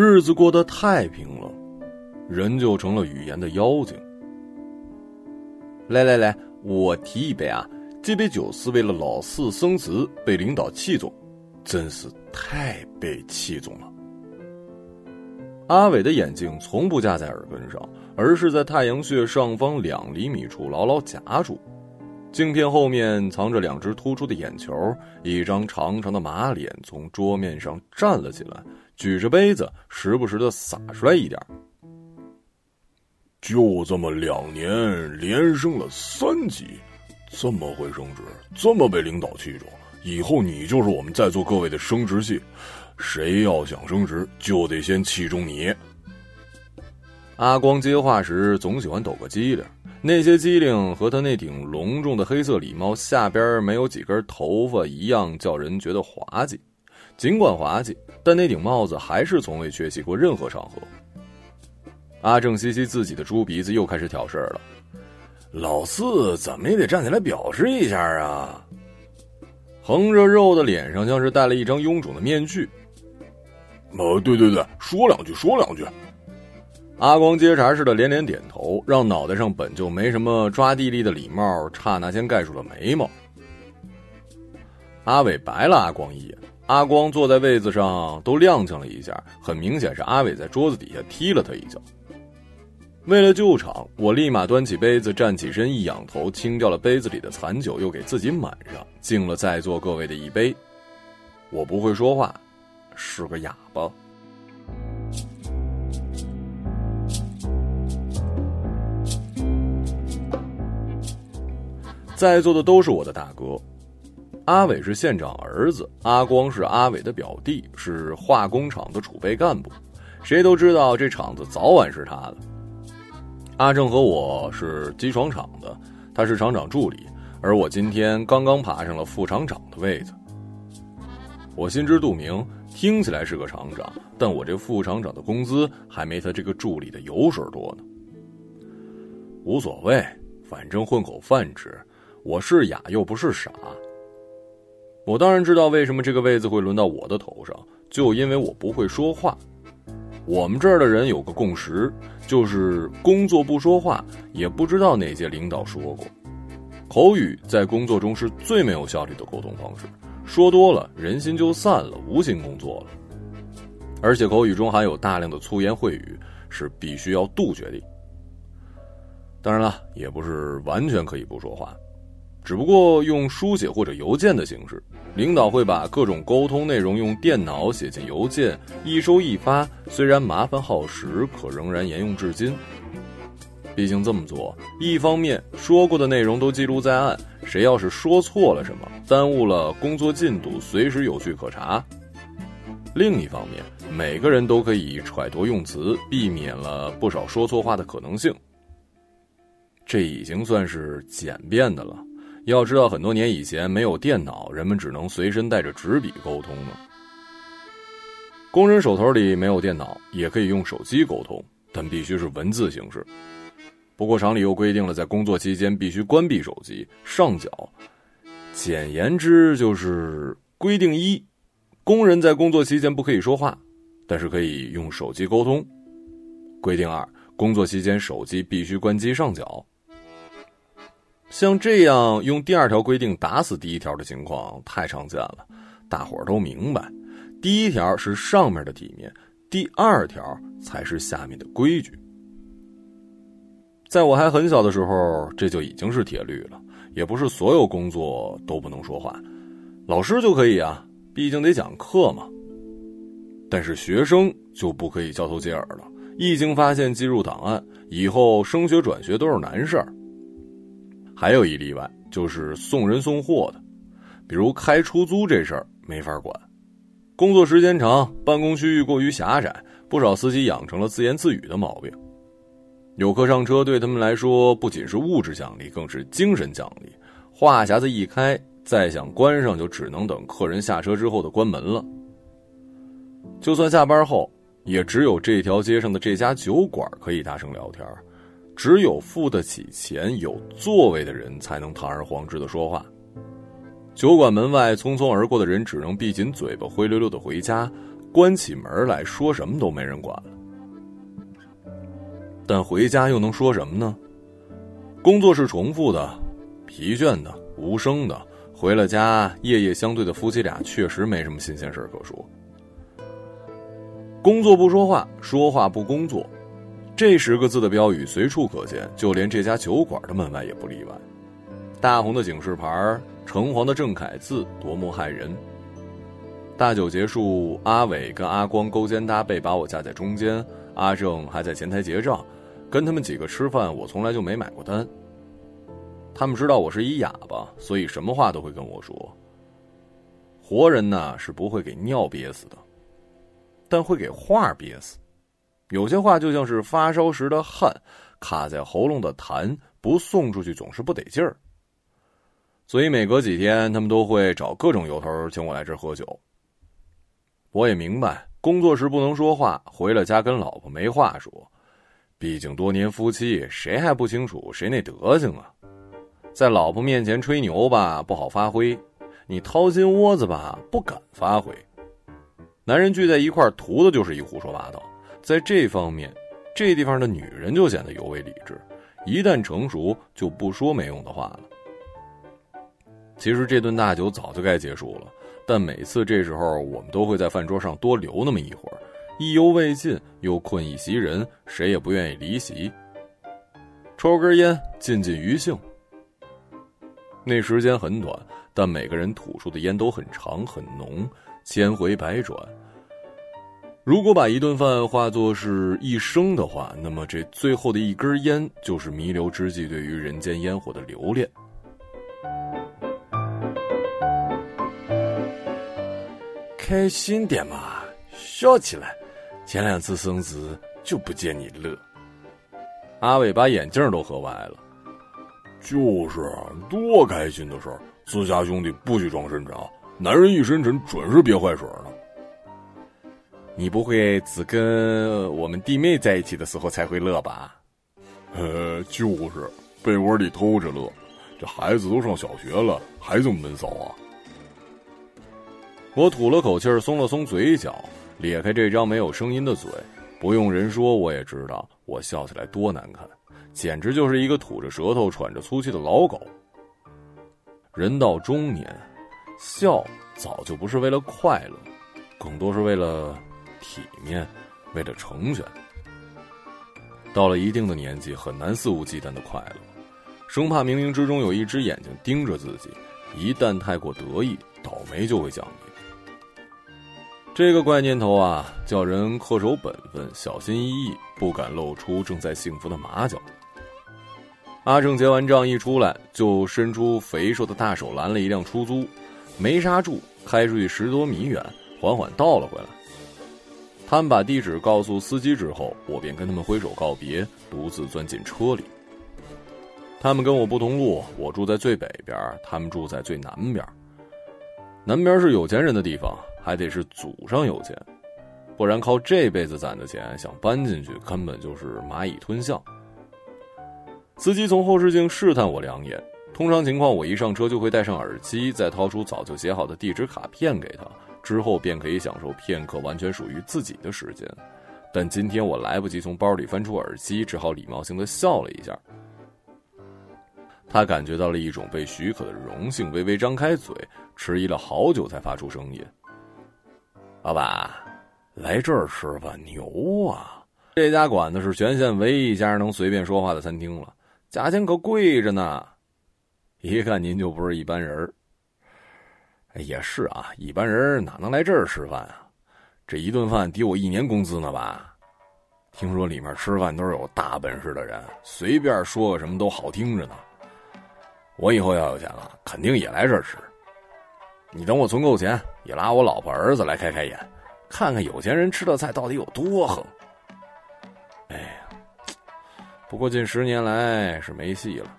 日子过得太平了，人就成了语言的妖精。来来来，我提一杯啊！这杯酒是为了老四升职被领导器重，真是太被器重了。阿伟的眼镜从不架在耳根上，而是在太阳穴上方两厘米处牢牢夹住。镜片后面藏着两只突出的眼球，一张长长的马脸从桌面上站了起来，举着杯子，时不时的洒出来一点。就这么两年连升了三级，这么会升职，这么被领导器重，以后你就是我们在座各位的升职器。谁要想升职，就得先器重你。阿光接话时总喜欢抖个机灵，那些机灵和他那顶隆重的黑色礼帽下边没有几根头发一样，叫人觉得滑稽。尽管滑稽，但那顶帽子还是从未缺席过任何场合。阿正吸吸自己的猪鼻子，又开始挑事儿了。老四怎么也得站起来表示一下啊！横着肉的脸上像是戴了一张臃肿的面具。呃，对对对，说两句，说两句。阿光接茬似的连连点头，让脑袋上本就没什么抓地力的礼帽刹那间盖住了眉毛。阿伟白了阿光一眼，阿光坐在位子上都踉跄了一下，很明显是阿伟在桌子底下踢了他一脚。为了救场，我立马端起杯子，站起身，一仰头，清掉了杯子里的残酒，又给自己满上，敬了在座各位的一杯。我不会说话，是个哑巴。在座的都是我的大哥，阿伟是县长儿子，阿光是阿伟的表弟，是化工厂的储备干部，谁都知道这厂子早晚是他的。阿正和我是机床厂的，他是厂长助理，而我今天刚刚爬上了副厂长的位子。我心知肚明，听起来是个厂长，但我这副厂长的工资还没他这个助理的油水多呢。无所谓，反正混口饭吃。我是哑又不是傻，我当然知道为什么这个位子会轮到我的头上，就因为我不会说话。我们这儿的人有个共识，就是工作不说话，也不知道哪届领导说过，口语在工作中是最没有效率的沟通方式，说多了人心就散了，无心工作了。而且口语中含有大量的粗言秽语，是必须要杜绝的。当然了，也不是完全可以不说话。只不过用书写或者邮件的形式，领导会把各种沟通内容用电脑写进邮件，一收一发。虽然麻烦耗时，可仍然沿用至今。毕竟这么做，一方面说过的内容都记录在案，谁要是说错了什么，耽误了工作进度，随时有据可查；另一方面，每个人都可以揣度用词，避免了不少说错话的可能性。这已经算是简便的了。要知道，很多年以前没有电脑，人们只能随身带着纸笔沟通呢。工人手头里没有电脑，也可以用手机沟通，但必须是文字形式。不过厂里又规定了，在工作期间必须关闭手机、上缴。简言之，就是规定一：工人在工作期间不可以说话，但是可以用手机沟通；规定二：工作期间手机必须关机上缴。像这样用第二条规定打死第一条的情况太常见了，大伙儿都明白，第一条是上面的体面，第二条才是下面的规矩。在我还很小的时候，这就已经是铁律了，也不是所有工作都不能说话，老师就可以啊，毕竟得讲课嘛。但是学生就不可以交头接耳了，一经发现记入档案，以后升学转学都是难事儿。还有一例外，就是送人送货的，比如开出租这事儿没法管，工作时间长，办公区域过于狭窄，不少司机养成了自言自语的毛病。有客上车对他们来说不仅是物质奖励，更是精神奖励。话匣子一开，再想关上就只能等客人下车之后的关门了。就算下班后，也只有这条街上的这家酒馆可以大声聊天。只有付得起钱、有座位的人才能堂而皇之的说话。酒馆门外匆匆而过的人只能闭紧嘴巴，灰溜溜的回家。关起门来说什么都没人管了。但回家又能说什么呢？工作是重复的、疲倦的、无声的。回了家，夜夜相对的夫妻俩确实没什么新鲜事可说。工作不说话，说话不工作，这十个字的标语随处可见，就连这家酒馆的门外也不例外。大红的警示牌，橙黄的正楷字，多么骇人！大酒结束，阿伟跟阿光勾肩搭背把我架在中间，阿正还在前台结账。跟他们几个吃饭，我从来就没买过单。他们知道我是一哑巴，所以什么话都会跟我说。活人呢是不会给尿憋死的，但会给话憋死。有些话就像是发烧时的汗，卡在喉咙的痰，不送出去总是不得劲儿。所以每隔几天，他们都会找各种由头请我来这儿喝酒。我也明白，工作时不能说话，回了家跟老婆没话说。毕竟多年夫妻，谁还不清楚谁那德行啊？在老婆面前吹牛吧，不好发挥；你掏心窝子吧，不敢发挥。男人聚在一块图的就是一胡说八道。在这方面，这地方的女人就显得尤为理智。一旦成熟，就不说没用的话了。其实这顿大酒早就该结束了，但每次这时候，我们都会在饭桌上多留那么一会儿。意犹未尽，又困意袭人，谁也不愿意离席。抽根烟，尽尽余兴。那时间很短，但每个人吐出的烟都很长很浓，千回百转。如果把一顿饭化作是一生的话，那么这最后的一根烟，就是弥留之际对于人间烟火的留恋。开心点嘛，笑起来。前两次生子就不见你乐，阿伟把眼镜都喝歪了。就是多开心的事儿，自家兄弟不许装深沉啊！男人一深沉准是憋坏水呢。你不会只跟我们弟妹在一起的时候才会乐吧？呃，就是被窝里偷着乐。这孩子都上小学了，还这么闷骚啊！我吐了口气儿，松了松嘴角。咧开这张没有声音的嘴，不用人说我也知道，我笑起来多难看，简直就是一个吐着舌头、喘着粗气的老狗。人到中年，笑早就不是为了快乐，更多是为了体面，为了成全。到了一定的年纪，很难肆无忌惮的快乐，生怕冥冥之中有一只眼睛盯着自己，一旦太过得意，倒霉就会降临。这个怪念头啊，叫人恪守本分，小心翼翼，不敢露出正在幸福的马脚。阿正结完账一出来，就伸出肥硕的大手拦了一辆出租，没刹住，开出去十多米远，缓缓倒了回来。他们把地址告诉司机之后，我便跟他们挥手告别，独自钻进车里。他们跟我不同路，我住在最北边，他们住在最南边。南边是有钱人的地方。还得是祖上有钱，不然靠这辈子攒的钱想搬进去，根本就是蚂蚁吞象。司机从后视镜试探我两眼，通常情况我一上车就会戴上耳机，再掏出早就写好的地址卡片给他，之后便可以享受片刻完全属于自己的时间。但今天我来不及从包里翻出耳机，只好礼貌性的笑了一下。他感觉到了一种被许可的荣幸，微微张开嘴，迟疑了好久才发出声音。老板，来这儿吃饭牛啊！这家馆子是全县唯一一家能随便说话的餐厅了，价钱可贵着呢。一看您就不是一般人儿也是啊，一般人哪能来这儿吃饭啊？这一顿饭抵我一年工资呢吧？听说里面吃饭都是有大本事的人，随便说个什么都好听着呢。我以后要有钱了，肯定也来这儿吃。你等我存够钱，也拉我老婆儿子来开开眼，看看有钱人吃的菜到底有多横。哎呀，不过近十年来是没戏了。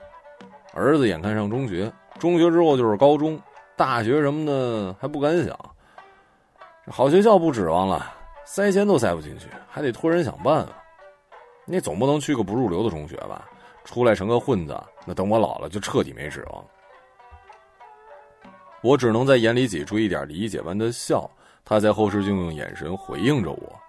儿子眼看上中学，中学之后就是高中、大学什么的还不敢想。好学校不指望了，塞钱都塞不进去，还得托人想办法。你总不能去个不入流的中学吧？出来成个混子，那等我老了就彻底没指望。我只能在眼里挤出一点理解般的笑，他在后视镜用眼神回应着我。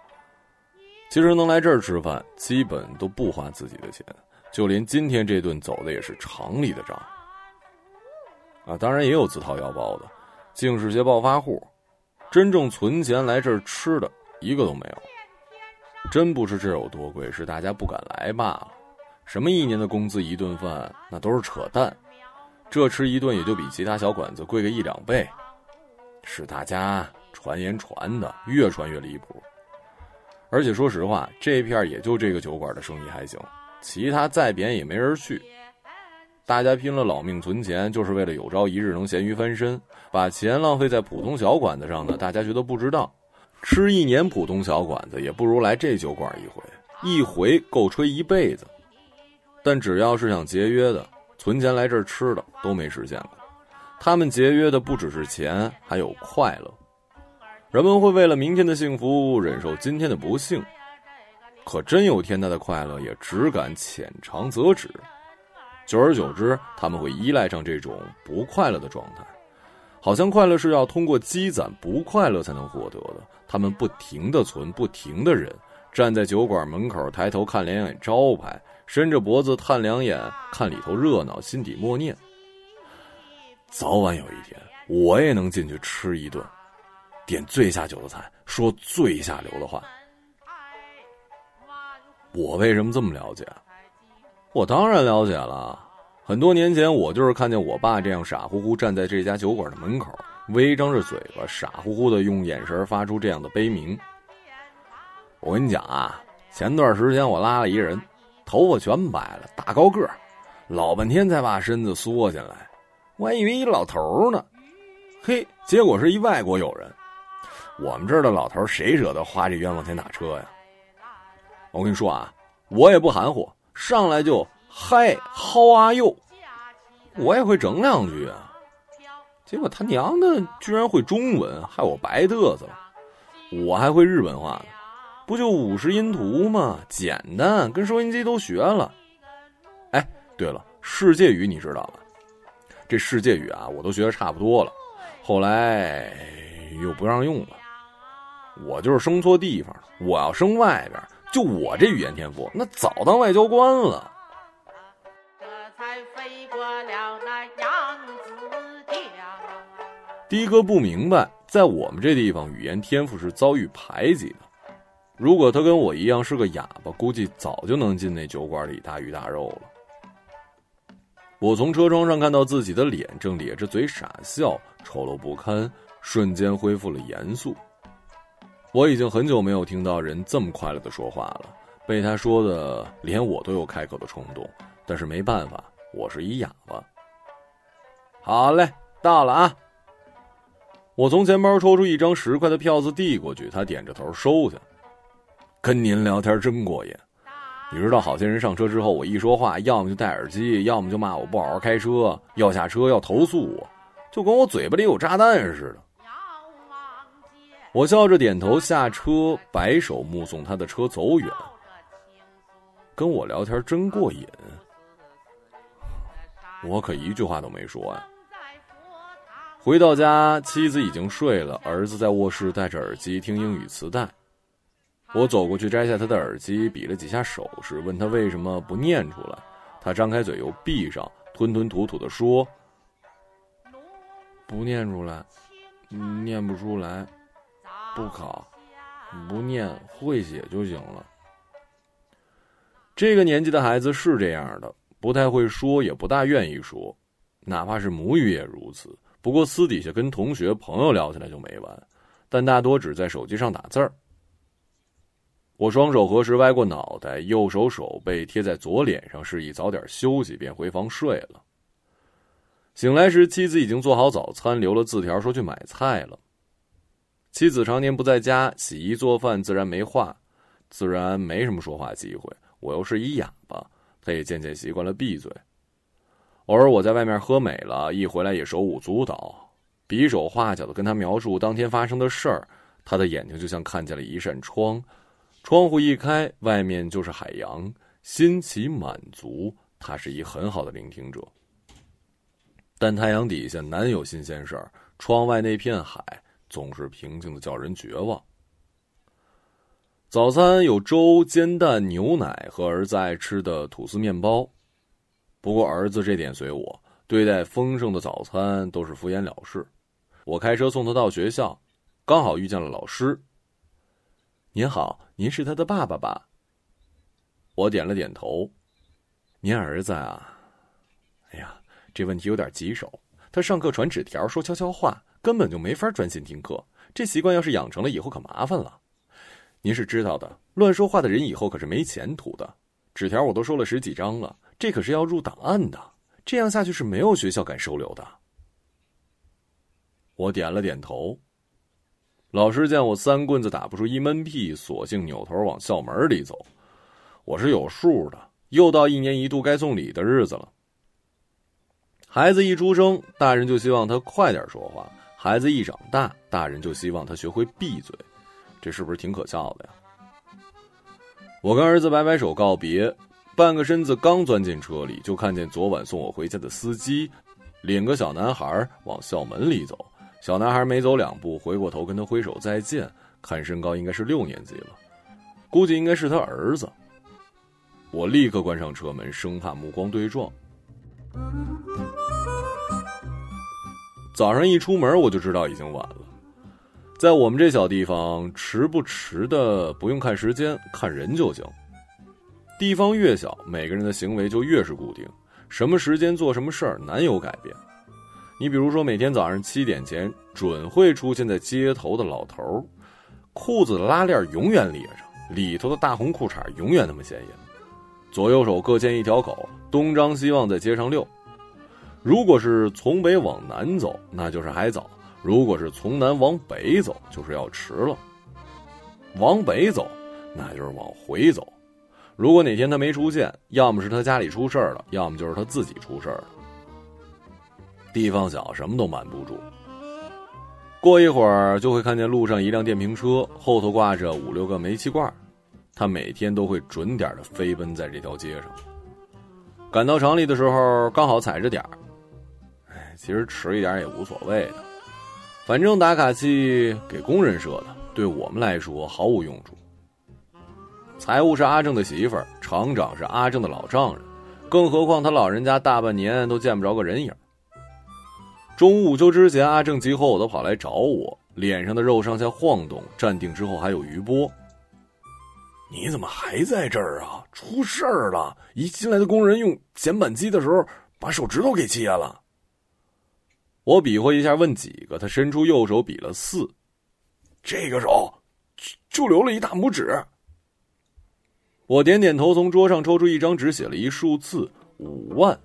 其实能来这儿吃饭，基本都不花自己的钱，就连今天这顿走的也是厂里的账。啊，当然也有自掏腰包的，净是些暴发户，真正存钱来这儿吃的一个都没有。真不是这有多贵，是大家不敢来罢了。什么一年的工资一顿饭，那都是扯淡。这吃一顿也就比其他小馆子贵个一两倍，是大家传言传的，越传越离谱。而且说实话，这片也就这个酒馆的生意还行，其他再贬也没人去。大家拼了老命存钱，就是为了有朝一日能咸鱼翻身。把钱浪费在普通小馆子上呢，大家觉得不值当。吃一年普通小馆子，也不如来这酒馆一回，一回够吹一辈子。但只要是想节约的，存钱来这儿吃的，都没实现过。他们节约的不只是钱，还有快乐。人们会为了明天的幸福忍受今天的不幸，可真有天大的快乐也只敢浅尝辄止。久而久之，他们会依赖上这种不快乐的状态，好像快乐是要通过积攒不快乐才能获得的。他们不停的存，不停的忍，站在酒馆门口抬头看两眼招牌，伸着脖子探两眼看里头热闹，心底默念：早晚有一天，我也能进去吃一顿，点最下酒的菜，说最下流的话。我为什么这么了解？我当然了解了，很多年前我就是看见我爸这样傻乎乎站在这家酒馆的门口，微张着嘴巴，傻乎乎的用眼神发出这样的悲鸣。我跟你讲啊，前段时间我拉了一人，头发全白了，大高个儿，老半天才把身子缩进来，我还以为一老头呢，嘿，结果是一外国友人。我们这儿的老头谁舍得花这冤枉钱打车呀？我跟你说啊，我也不含糊。上来就嗨，How are you？我也会整两句啊。结果他娘的居然会中文，害我白嘚瑟了。我还会日本话呢，不就五十音图吗？简单，跟收音机都学了。哎，对了，世界语你知道吧？这世界语啊，我都学的差不多了。后来又不让用了。我就是生错地方了，我要生外边。就我这语言天赋，那早当外交官了。的哥不明白，在我们这地方，语言天赋是遭遇排挤的。如果他跟我一样是个哑巴，估计早就能进那酒馆里大鱼大肉了。我从车窗上看到自己的脸，正咧着嘴傻笑，丑陋不堪，瞬间恢复了严肃。我已经很久没有听到人这么快乐的说话了，被他说的连我都有开口的冲动，但是没办法，我是一哑巴。好嘞，到了啊！我从钱包抽出一张十块的票子递过去，他点着头收下。跟您聊天真过瘾，你知道，好些人上车之后，我一说话，要么就戴耳机，要么就骂我不好好开车，要下车要投诉我，就跟我嘴巴里有炸弹似的。我笑着点头下车，摆手目送他的车走远。跟我聊天真过瘾，我可一句话都没说呀。回到家，妻子已经睡了，儿子在卧室戴着耳机听英语磁带。我走过去摘下他的耳机，比了几下手势，问他为什么不念出来。他张开嘴又闭上，吞吞吐吐的说：“不念出来，念不出来。”不考，不念会写就行了。这个年纪的孩子是这样的，不太会说，也不大愿意说，哪怕是母语也如此。不过私底下跟同学朋友聊起来就没完，但大多只在手机上打字儿。我双手合十，歪过脑袋，右手手背贴在左脸上，示意早点休息，便回房睡了。醒来时，妻子已经做好早餐，留了字条说去买菜了。妻子常年不在家，洗衣做饭自然没话，自然没什么说话机会。我又是一哑巴，他也渐渐习惯了闭嘴。偶尔我在外面喝美了，一回来也手舞足蹈，比手画脚的跟他描述当天发生的事儿。他的眼睛就像看见了一扇窗，窗户一开，外面就是海洋，新奇满足。他是一很好的聆听者，但太阳底下难有新鲜事儿。窗外那片海。总是平静的叫人绝望。早餐有粥、煎蛋、牛奶和儿子爱吃的吐司面包。不过儿子这点随我，对待丰盛的早餐都是敷衍了事。我开车送他到学校，刚好遇见了老师。您好，您是他的爸爸吧？我点了点头。您儿子啊，哎呀，这问题有点棘手。他上课传纸条、说悄悄话，根本就没法专心听课。这习惯要是养成了，以后可麻烦了。您是知道的，乱说话的人以后可是没前途的。纸条我都收了十几张了，这可是要入档案的。这样下去是没有学校敢收留的。我点了点头。老师见我三棍子打不出一闷屁，索性扭头往校门里走。我是有数的，又到一年一度该送礼的日子了。孩子一出生，大人就希望他快点说话；孩子一长大，大人就希望他学会闭嘴。这是不是挺可笑的呀？我跟儿子摆摆手告别，半个身子刚钻进车里，就看见昨晚送我回家的司机领个小男孩往校门里走。小男孩没走两步，回过头跟他挥手再见，看身高应该是六年级了，估计应该是他儿子。我立刻关上车门，生怕目光对撞。早上一出门，我就知道已经晚了。在我们这小地方，迟不迟的不用看时间，看人就行。地方越小，每个人的行为就越是固定，什么时间做什么事儿难有改变。你比如说，每天早上七点前准会出现在街头的老头儿，裤子的拉链永远咧着，里头的大红裤衩永远那么显眼，左右手各牵一条狗，东张西望在街上溜。如果是从北往南走，那就是还早。如果是从南往北走，就是要迟了。往北走，那就是往回走。如果哪天他没出现，要么是他家里出事儿了，要么就是他自己出事儿了。地方小，什么都瞒不住。过一会儿就会看见路上一辆电瓶车，后头挂着五六个煤气罐，他每天都会准点的飞奔在这条街上。赶到厂里的时候，刚好踩着点儿。其实迟一点也无所谓的。反正打卡器给工人设的，对我们来说毫无用处。财务是阿正的媳妇儿，厂长是阿正的老丈人，更何况他老人家大半年都见不着个人影。中午午休之前，阿正急吼吼的跑来找我，脸上的肉上下晃动，站定之后还有余波。你怎么还在这儿啊？出事儿了！一进来的工人用剪板机的时候，把手指头给切了。我比划一下，问几个，他伸出右手比了四，这个手就留了一大拇指。我点点头，从桌上抽出一张纸，写了一数字五万。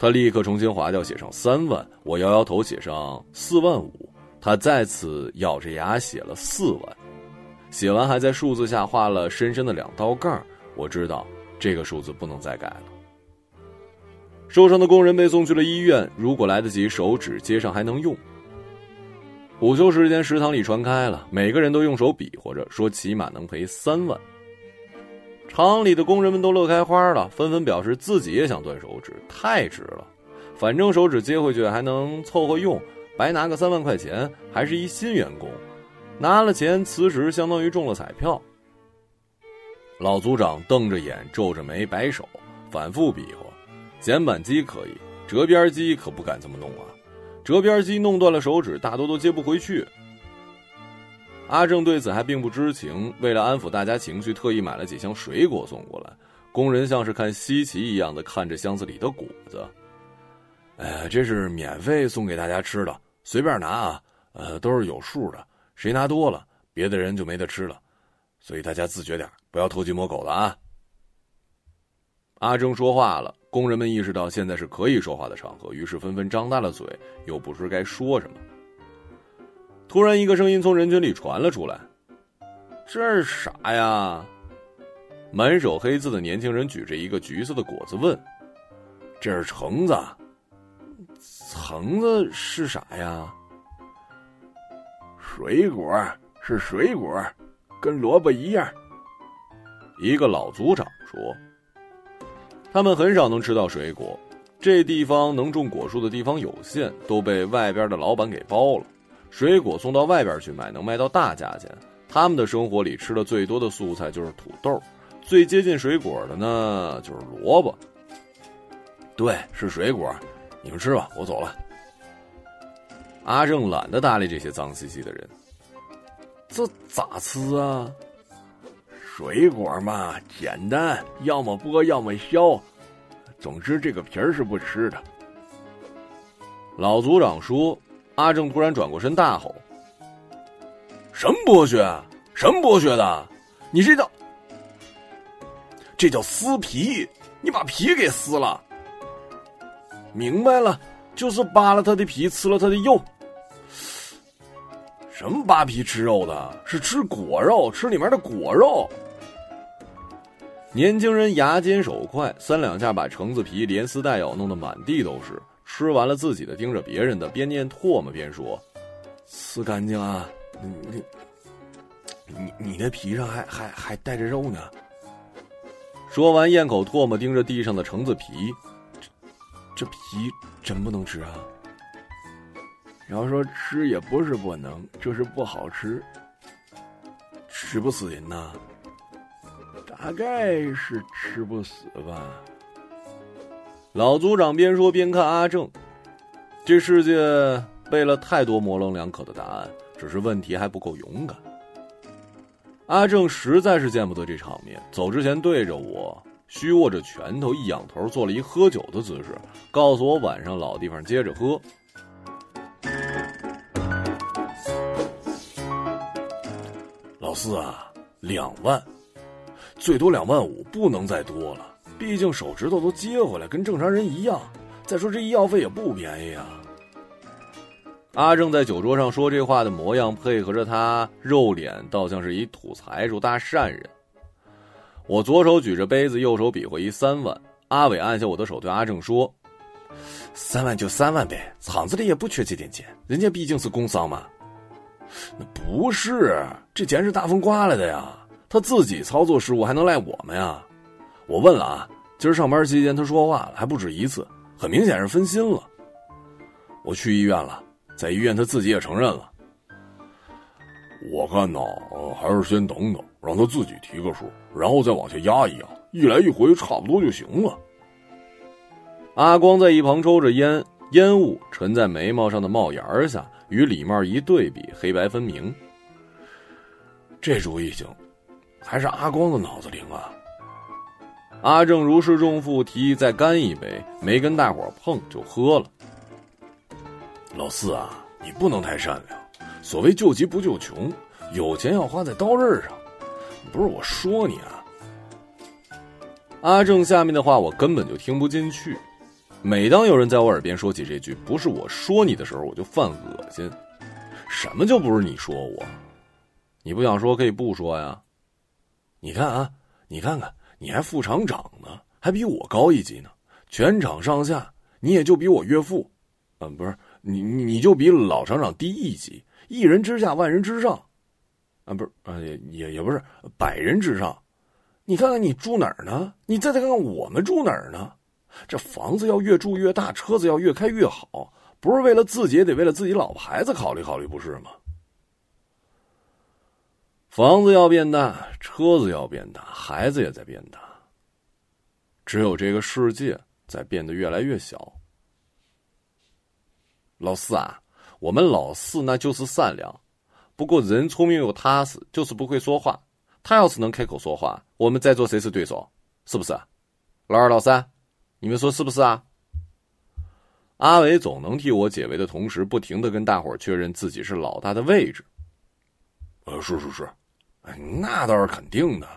他立刻重新划掉，写上三万。我摇摇头，写上四万五。他再次咬着牙写了四万，写完还在数字下画了深深的两道杠。我知道这个数字不能再改了。受伤的工人被送去了医院。如果来得及，手指接上还能用。午休时间，食堂里传开了，每个人都用手比划着，说起码能赔三万。厂里的工人们都乐开花了，纷纷表示自己也想断手指，太值了。反正手指接回去还能凑合用，白拿个三万块钱，还是一新员工，拿了钱辞职相当于中了彩票。老组长瞪着眼，皱着眉，摆手，反复比划。剪板机可以，折边机可不敢这么弄啊！折边机弄断了手指，大多都接不回去。阿正对此还并不知情，为了安抚大家情绪，特意买了几箱水果送过来。工人像是看稀奇一样的看着箱子里的果子。哎，这是免费送给大家吃的，随便拿啊！呃，都是有数的，谁拿多了，别的人就没得吃了，所以大家自觉点，不要偷鸡摸狗的啊！阿正说话了。工人们意识到现在是可以说话的场合，于是纷纷张大了嘴，又不知该说什么。突然，一个声音从人群里传了出来：“这是啥呀？”满手黑字的年轻人举着一个橘色的果子问：“这是橙子？橙子是啥呀？”“水果是水果，跟萝卜一样。”一个老族长说。他们很少能吃到水果，这地方能种果树的地方有限，都被外边的老板给包了。水果送到外边去卖，能卖到大价钱。他们的生活里吃的最多的素菜就是土豆，最接近水果的呢就是萝卜。对，是水果，你们吃吧，我走了。阿正懒得搭理这些脏兮兮的人。这咋吃啊？水果嘛，简单，要么剥，要么削。总之，这个皮儿是不吃的。老族长说。阿正突然转过身，大吼：“什么剥削？什么剥削的？你这叫……这叫撕皮！你把皮给撕了！明白了，就是扒了他的皮，吃了他的肉。什么扒皮吃肉的？是吃果肉，吃里面的果肉。”年轻人牙尖手快，三两下把橙子皮连撕带咬，弄得满地都是。吃完了自己的，盯着别人的，边念唾沫边说：“撕干净啊！你你你你那皮上还还还带着肉呢。”说完咽口唾沫，盯着地上的橙子皮，这这皮真不能吃啊！要说吃也不是不能，就是不好吃，吃不死人呐。大概是吃不死吧。老族长边说边看阿正，这世界背了太多模棱两可的答案，只是问题还不够勇敢。阿正实在是见不得这场面，走之前对着我虚握着拳头，一仰头做了一喝酒的姿势，告诉我晚上老地方接着喝。老四啊，两万，最多两万五，不能再多了。毕竟手指头都接回来，跟正常人一样。再说这医药费也不便宜啊。阿正在酒桌上说这话的模样，配合着他肉脸，倒像是一土财主、大善人。我左手举着杯子，右手比划一三万。阿伟按下我的手，对阿正说：“三万就三万呗，厂子里也不缺这点钱，人家毕竟是工伤嘛。”那不是，这钱是大风刮来的呀，他自己操作失误，还能赖我们呀？我问了啊，今儿上班期间他说话还不止一次，很明显是分心了。我去医院了，在医院他自己也承认了。我看呢，还是先等等，让他自己提个数，然后再往下压一压，一来一回差不多就行了。阿光在一旁抽着烟，烟雾沉在眉毛上的帽檐下，与礼帽一对比，黑白分明。这主意行，还是阿光的脑子灵啊。阿正如释重负，提议再干一杯，没跟大伙碰就喝了。老四啊，你不能太善良。所谓救急不救穷，有钱要花在刀刃上。不是我说你啊。阿正下面的话我根本就听不进去。每当有人在我耳边说起这句“不是我说你”的时候，我就犯恶心。什么就不是你说我？你不想说可以不说呀。你看啊，你看看。你还副厂长呢，还比我高一级呢。全厂上下，你也就比我岳父，嗯，不是你，你就比老厂长低一级。一人之下，万人之上，啊，不是啊，也也也不是百人之上。你看看你住哪儿呢？你再再看看我们住哪儿呢？这房子要越住越大，车子要越开越好，不是为了自己，也得为了自己老婆孩子考虑考虑，不是吗？房子要变大，车子要变大，孩子也在变大。只有这个世界在变得越来越小。老四啊，我们老四那就是善良，不过人聪明又踏实，就是不会说话。他要是能开口说话，我们在座谁是对手？是不是？老二、老三，你们说是不是啊？阿伟总能替我解围的同时，不停的跟大伙确认自己是老大的位置。呃，是是是。那倒是肯定的。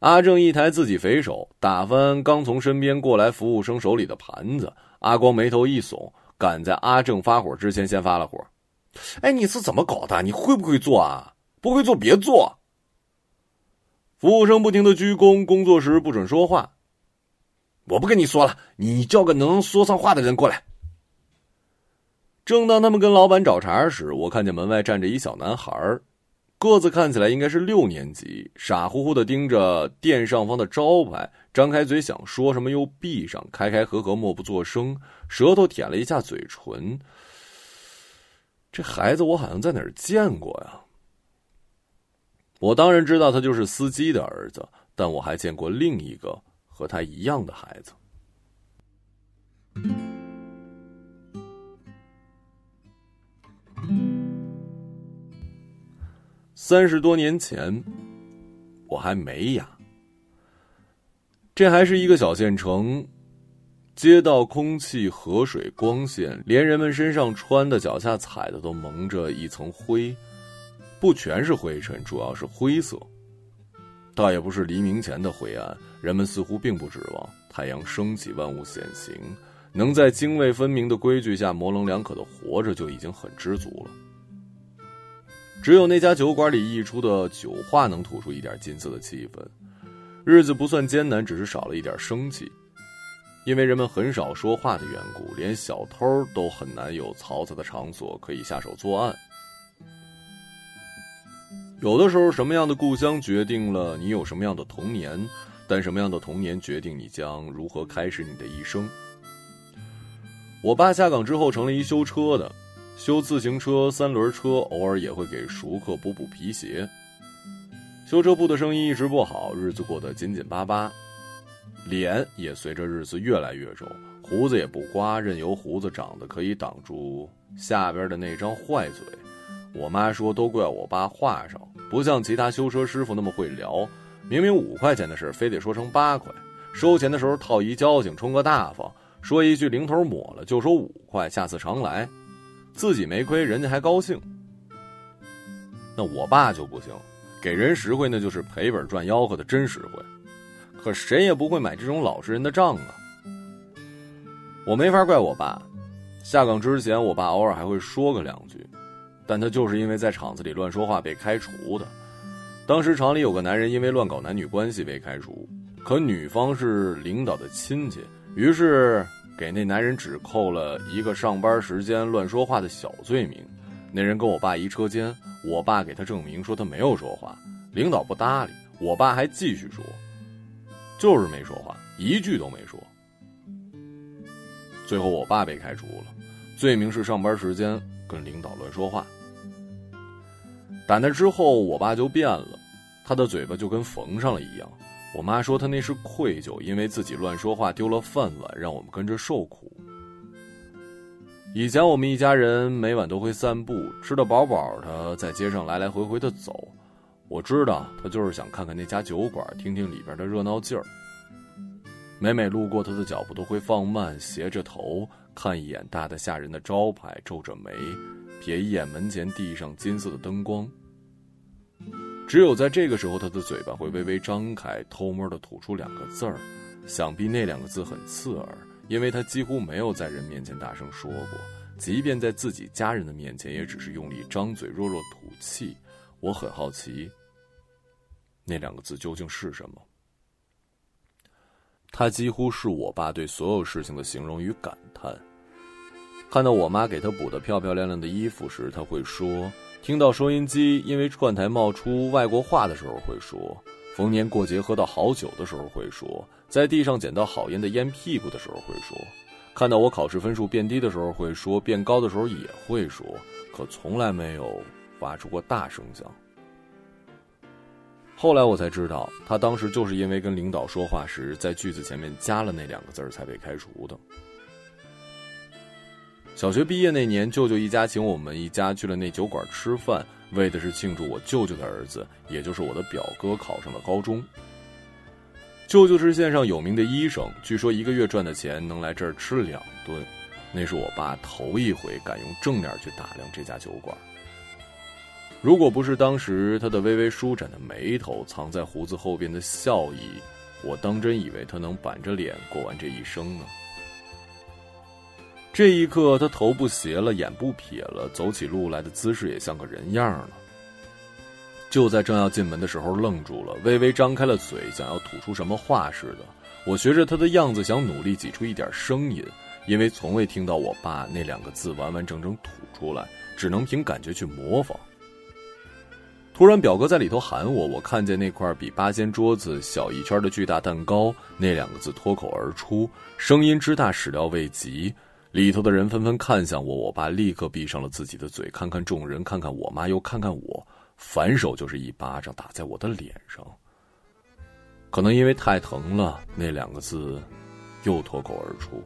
阿正一抬自己肥手，打翻刚从身边过来服务生手里的盘子。阿光眉头一耸，赶在阿正发火之前先发了火。哎，你是怎么搞的？你会不会做啊？不会做别做。服务生不停的鞠躬，工作时不准说话。我不跟你说了，你叫个能说上话的人过来。正当他们跟老板找茬时，我看见门外站着一小男孩。个子看起来应该是六年级，傻乎乎的盯着店上方的招牌，张开嘴想说什么又闭上，开开合合默不作声，舌头舔了一下嘴唇。这孩子我好像在哪儿见过呀？我当然知道他就是司机的儿子，但我还见过另一个和他一样的孩子。三十多年前，我还没哑。这还是一个小县城，街道空气、河水、光线，连人们身上穿的、脚下踩的，都蒙着一层灰。不全是灰尘，主要是灰色。倒也不是黎明前的灰暗，人们似乎并不指望太阳升起，万物显形，能在泾渭分明的规矩下模棱两可的活着，就已经很知足了。只有那家酒馆里溢出的酒话能吐出一点金色的气氛，日子不算艰难，只是少了一点生气。因为人们很少说话的缘故，连小偷都很难有嘈杂的场所可以下手作案。有的时候，什么样的故乡决定了你有什么样的童年，但什么样的童年决定你将如何开始你的一生。我爸下岗之后成了一修车的。修自行车、三轮车，偶尔也会给熟客补补皮鞋。修车铺的生意一直不好，日子过得紧紧巴巴，脸也随着日子越来越皱，胡子也不刮，任由胡子长得可以挡住下边的那张坏嘴。我妈说都怪我爸话少，不像其他修车师傅那么会聊，明明五块钱的事非得说成八块，收钱的时候套一交情，充个大方，说一句零头抹了就说五块，下次常来。自己没亏，人家还高兴。那我爸就不行，给人实惠那就是赔本赚吆喝的真实惠，可谁也不会买这种老实人的账啊。我没法怪我爸，下岗之前，我爸偶尔还会说个两句，但他就是因为在厂子里乱说话被开除的。当时厂里有个男人因为乱搞男女关系被开除，可女方是领导的亲戚，于是。给那男人只扣了一个上班时间乱说话的小罪名，那人跟我爸一车间，我爸给他证明说他没有说话，领导不搭理，我爸还继续说，就是没说话，一句都没说。最后我爸被开除了，罪名是上班时间跟领导乱说话。打那之后，我爸就变了，他的嘴巴就跟缝上了一样。我妈说她那是愧疚，因为自己乱说话丢了饭碗，让我们跟着受苦。以前我们一家人每晚都会散步，吃得饱饱的，在街上来来回回的走。我知道他就是想看看那家酒馆，听听里边的热闹劲儿。每每路过，他的脚步都会放慢，斜着头看一眼大的吓人的招牌，皱着眉，瞥一眼门前地上金色的灯光。只有在这个时候，他的嘴巴会微微张开，偷摸的吐出两个字儿，想必那两个字很刺耳，因为他几乎没有在人面前大声说过，即便在自己家人的面前，也只是用力张嘴，弱弱吐气。我很好奇，那两个字究竟是什么？他几乎是我爸对所有事情的形容与感叹。看到我妈给他补的漂漂亮亮的衣服时，他会说。听到收音机因为串台冒出外国话的时候会说，逢年过节喝到好酒的时候会说，在地上捡到好烟的烟屁股的时候会说，看到我考试分数变低的时候会说，变高的时候也会说，可从来没有发出过大声响。后来我才知道，他当时就是因为跟领导说话时在句子前面加了那两个字儿才被开除的。小学毕业那年，舅舅一家请我们一家去了那酒馆吃饭，为的是庆祝我舅舅的儿子，也就是我的表哥考上了高中。舅舅是县上有名的医生，据说一个月赚的钱能来这儿吃两顿。那是我爸头一回敢用正脸去打量这家酒馆。如果不是当时他的微微舒展的眉头，藏在胡子后边的笑意，我当真以为他能板着脸过完这一生呢。这一刻，他头不斜了，眼不撇了，走起路来的姿势也像个人样了。就在正要进门的时候，愣住了，微微张开了嘴，想要吐出什么话似的。我学着他的样子，想努力挤出一点声音，因为从未听到我爸那两个字完完整整吐出来，只能凭感觉去模仿。突然，表哥在里头喊我，我看见那块比八仙桌子小一圈的巨大蛋糕，那两个字脱口而出，声音之大，始料未及。里头的人纷纷看向我，我爸立刻闭上了自己的嘴，看看众人，看看我妈，又看看我，反手就是一巴掌打在我的脸上。可能因为太疼了，那两个字又脱口而出。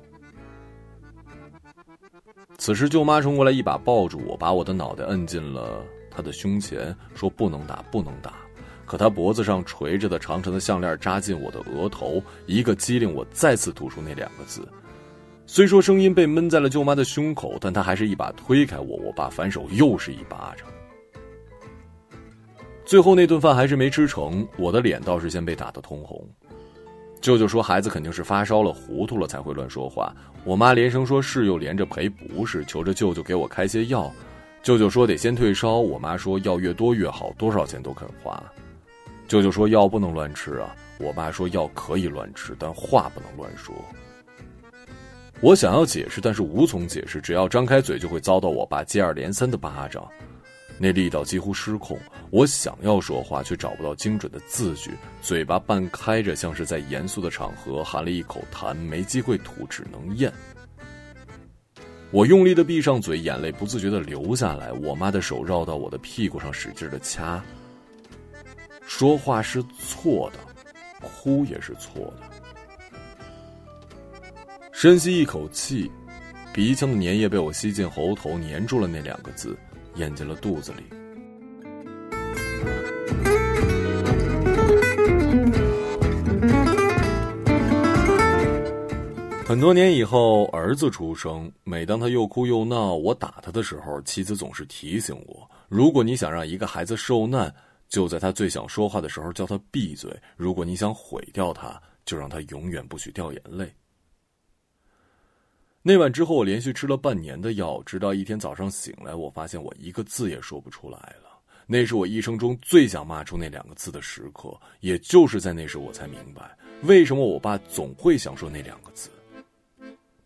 此时，舅妈冲过来，一把抱住我，把我的脑袋摁进了她的胸前，说：“不能打，不能打。”可她脖子上垂着的长长的项链扎进我的额头，一个机灵，我再次吐出那两个字。虽说声音被闷在了舅妈的胸口，但她还是一把推开我。我爸反手又是一巴掌。最后那顿饭还是没吃成，我的脸倒是先被打得通红。舅舅说孩子肯定是发烧了、糊涂了才会乱说话。我妈连声说是，又连着赔不是，求着舅舅给我开些药。舅舅说得先退烧，我妈说药越多越好，多少钱都肯花。舅舅说药不能乱吃啊，我爸说药可以乱吃，但话不能乱说。我想要解释，但是无从解释。只要张开嘴，就会遭到我爸接二连三的巴掌，那力道几乎失控。我想要说话，却找不到精准的字句，嘴巴半开着，像是在严肃的场合含了一口痰，没机会吐，只能咽。我用力的闭上嘴，眼泪不自觉的流下来。我妈的手绕到我的屁股上，使劲的掐。说话是错的，哭也是错的。深吸一口气，鼻腔的粘液被我吸进喉头，粘住了那两个字，咽进了肚子里。很多年以后，儿子出生，每当他又哭又闹，我打他的时候，妻子总是提醒我：如果你想让一个孩子受难，就在他最想说话的时候叫他闭嘴；如果你想毁掉他，就让他永远不许掉眼泪。那晚之后，我连续吃了半年的药，直到一天早上醒来，我发现我一个字也说不出来了。那是我一生中最想骂出那两个字的时刻，也就是在那时，我才明白为什么我爸总会想说那两个字。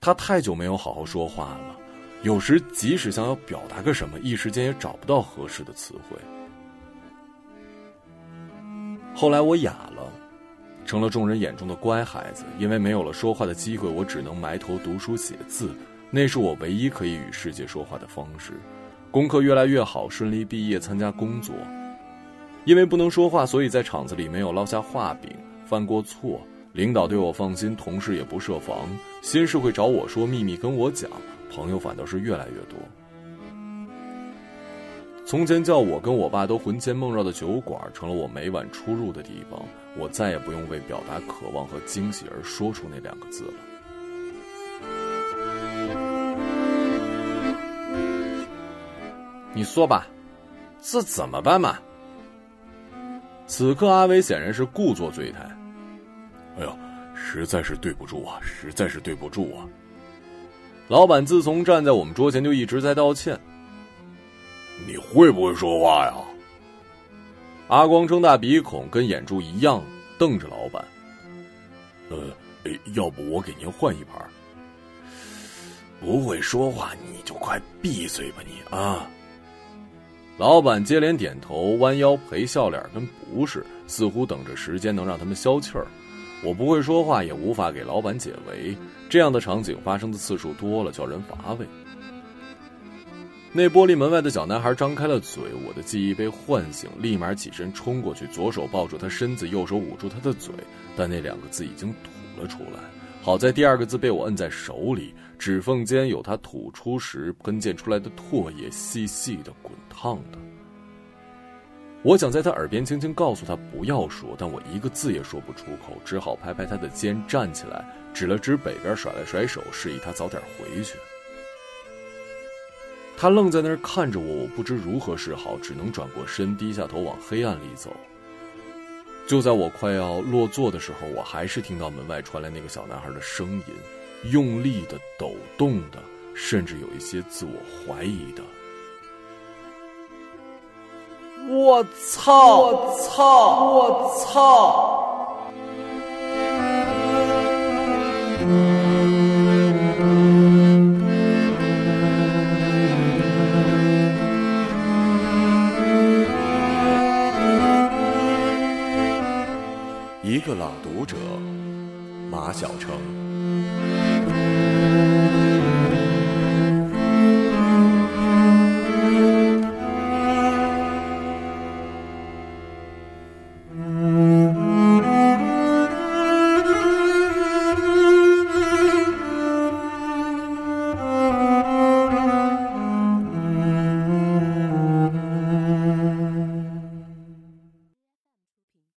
他太久没有好好说话了，有时即使想要表达个什么，一时间也找不到合适的词汇。后来我哑了。成了众人眼中的乖孩子，因为没有了说话的机会，我只能埋头读书写字，那是我唯一可以与世界说话的方式。功课越来越好，顺利毕业，参加工作。因为不能说话，所以在厂子里没有落下画饼，犯过错，领导对我放心，同事也不设防，心事会找我说，秘密跟我讲，朋友反倒是越来越多。从前叫我跟我爸都魂牵梦绕的酒馆，成了我每晚出入的地方。我再也不用为表达渴望和惊喜而说出那两个字了。你说吧，这怎么办嘛？此刻阿伟显然是故作醉态。哎呦，实在是对不住啊，实在是对不住啊！老板自从站在我们桌前就一直在道歉。你会不会说话呀？阿光睁大鼻孔，跟眼珠一样瞪着老板。呃，要不我给您换一盘？不会说话你就快闭嘴吧你啊！老板接连点头，弯腰陪笑脸跟不是，似乎等着时间能让他们消气儿。我不会说话，也无法给老板解围。这样的场景发生的次数多了，叫人乏味。那玻璃门外的小男孩张开了嘴，我的记忆被唤醒，立马起身冲过去，左手抱住他身子，右手捂住他的嘴，但那两个字已经吐了出来。好在第二个字被我摁在手里，指缝间有他吐出时喷溅出来的唾液，细细的、滚烫的。我想在他耳边轻轻告诉他不要说，但我一个字也说不出口，只好拍拍他的肩，站起来，指了指北边，甩了甩手，示意他早点回去。他愣在那儿看着我，我不知如何是好，只能转过身，低下头往黑暗里走。就在我快要落座的时候，我还是听到门外传来那个小男孩的声音，用力的、抖动的，甚至有一些自我怀疑的。我操！我操！我操！个朗读者，马晓成。